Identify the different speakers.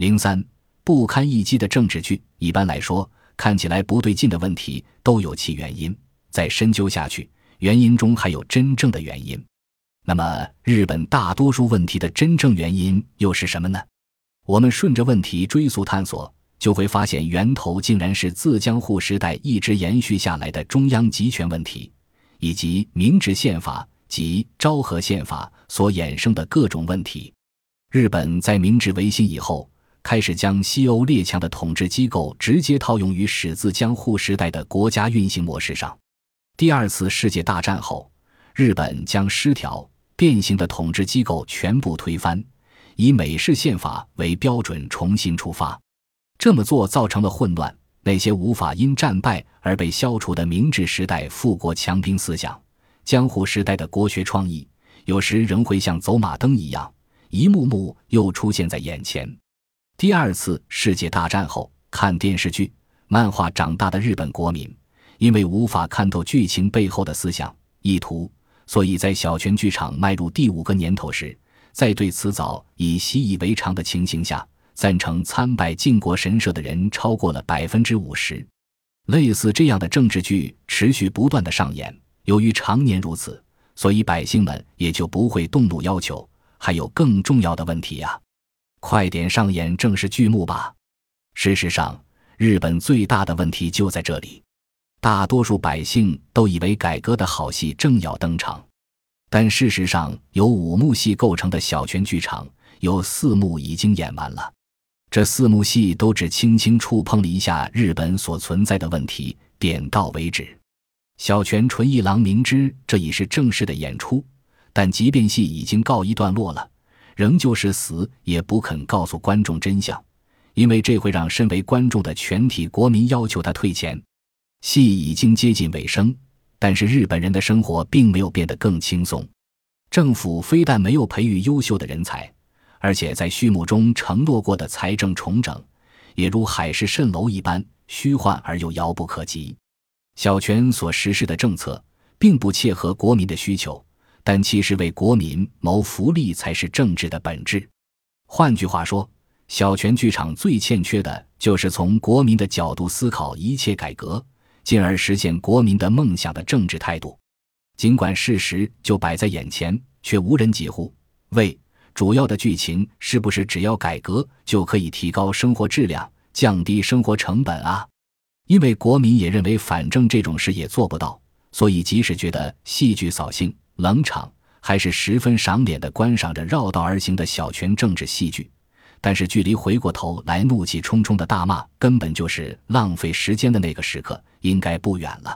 Speaker 1: 零三不堪一击的政治剧，一般来说，看起来不对劲的问题都有其原因。再深究下去，原因中还有真正的原因。那么，日本大多数问题的真正原因又是什么呢？我们顺着问题追溯探索，就会发现源头竟然是自江户时代一直延续下来的中央集权问题，以及明治宪法及昭和宪法所衍生的各种问题。日本在明治维新以后，开始将西欧列强的统治机构直接套用于始自江户时代的国家运行模式上。第二次世界大战后，日本将失调变形的统治机构全部推翻，以美式宪法为标准重新出发。这么做造成了混乱。那些无法因战败而被消除的明治时代富国强兵思想、江户时代的国学创意，有时仍会像走马灯一样，一幕幕又出现在眼前。第二次世界大战后，看电视剧、漫画长大的日本国民。因为无法看透剧情背后的思想意图，所以在小泉剧场迈入第五个年头时，在对此早已习以为常的情形下，赞成参拜靖国神社的人超过了百分之五十。类似这样的政治剧持续不断的上演，由于常年如此，所以百姓们也就不会动怒要求。还有更重要的问题呀，快点上演正式剧目吧！事实上，日本最大的问题就在这里。大多数百姓都以为改革的好戏正要登场，但事实上，由五幕戏构成的小泉剧场有四幕已经演完了。这四幕戏都只轻轻触碰了一下日本所存在的问题，点到为止。小泉纯一郎明知这已是正式的演出，但即便戏已经告一段落了，仍旧是死也不肯告诉观众真相，因为这会让身为观众的全体国民要求他退钱。戏已经接近尾声，但是日本人的生活并没有变得更轻松。政府非但没有培育优秀的人才，而且在序幕中承诺过的财政重整，也如海市蜃楼一般虚幻而又遥不可及。小泉所实施的政策并不切合国民的需求，但其实为国民谋福利才是政治的本质。换句话说，小泉剧场最欠缺的就是从国民的角度思考一切改革。进而实现国民的梦想的政治态度，尽管事实就摆在眼前，却无人疾呼。为主要的剧情是不是只要改革就可以提高生活质量、降低生活成本啊？因为国民也认为，反正这种事也做不到，所以即使觉得戏剧扫兴、冷场，还是十分赏脸的观赏着绕道而行的小泉政治戏剧。但是，距离回过头来怒气冲冲的大骂根本就是浪费时间的那个时刻，应该不远了。